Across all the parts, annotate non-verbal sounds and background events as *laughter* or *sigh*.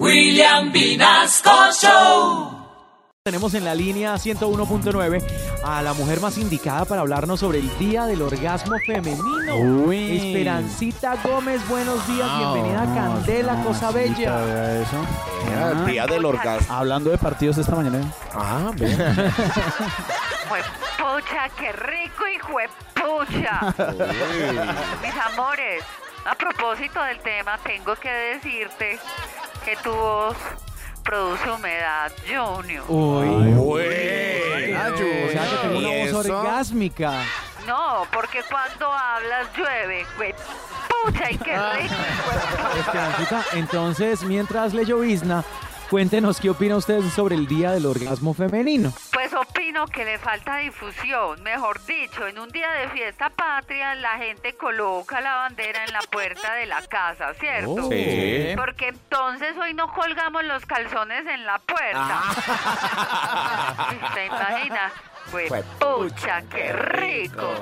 William Vinasco Show. Tenemos en la línea 101.9 a la mujer más indicada para hablarnos sobre el Día del Orgasmo Femenino. Uy. Esperancita Gómez, buenos días, bienvenida a Candela, cosa bella. Vea eso. Era el día del orgasmo. Hablando de partidos esta mañana. Ah, ve. Juepucha, *laughs* qué rico y juepucha. Mis amores, a propósito del tema, tengo que decirte que tu voz produce humedad, Junior. Uy, Buena, o sea que tengo ¿Y una voz eso? orgásmica. No, porque cuando hablas llueve, juepucha, y qué rico y juepucha. Esperancita, entonces, mientras le llovizna, cuéntenos qué opina usted sobre el Día del Orgasmo Femenino. Opino que le falta difusión. Mejor dicho, en un día de fiesta patria, la gente coloca la bandera en la puerta de la casa, ¿cierto? Sí. Porque entonces hoy no colgamos los calzones en la puerta. *laughs* ¿Se imagina? Pues, pucha, qué rico.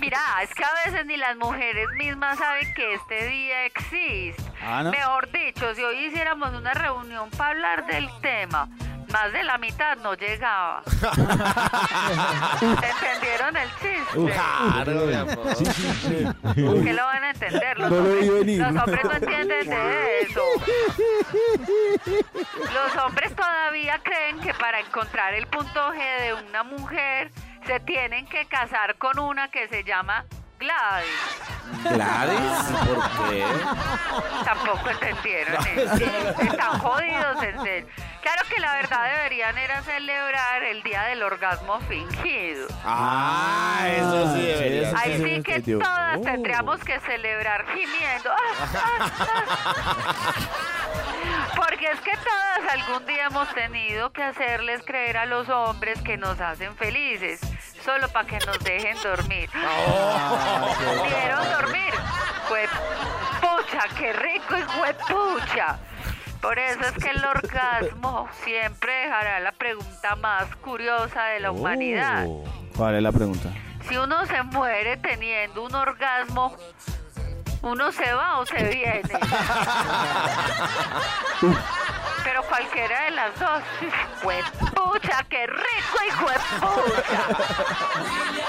Mira, es que a veces ni las mujeres mismas saben que este día existe. Ah, ¿no? Mejor dicho, si hoy hiciéramos una reunión para hablar del tema, más de la mitad no llegaba. *laughs* ¿Entendieron el chiste? Claro, mi amor. ¿Qué lo van a entender? Los, No lo hombres, vi venir. los hombres no entienden de eso. Los hombres todavía creen que para encontrar el punto G de una mujer se tienen que casar con una que se llama Gladys. Gladys, ¿por qué? Tampoco entendieron eso. Están jodidos en serio. Claro que la verdad deberían era celebrar el día del orgasmo fingido. Ah, eso sí debería. Eso Ahí sí que entendió. todas Oh. tendríamos que celebrar gimiendo. *laughs* Porque es que todas algún día hemos tenido que hacerles creer a los hombres que nos hacen felices, solo para que nos dejen dormir. *laughs* ¿Pudieron dormir? Fue pucha, qué rico y fue pucha. Por eso es que el orgasmo siempre dejará la pregunta más curiosa de la humanidad. ¿Cuál es la pregunta? Si uno se muere teniendo un orgasmo, ¿uno se va o se viene? *laughs* Pero cualquiera de las dos. *laughs* ¡Fue pucha, qué rico y fue pucha! *laughs*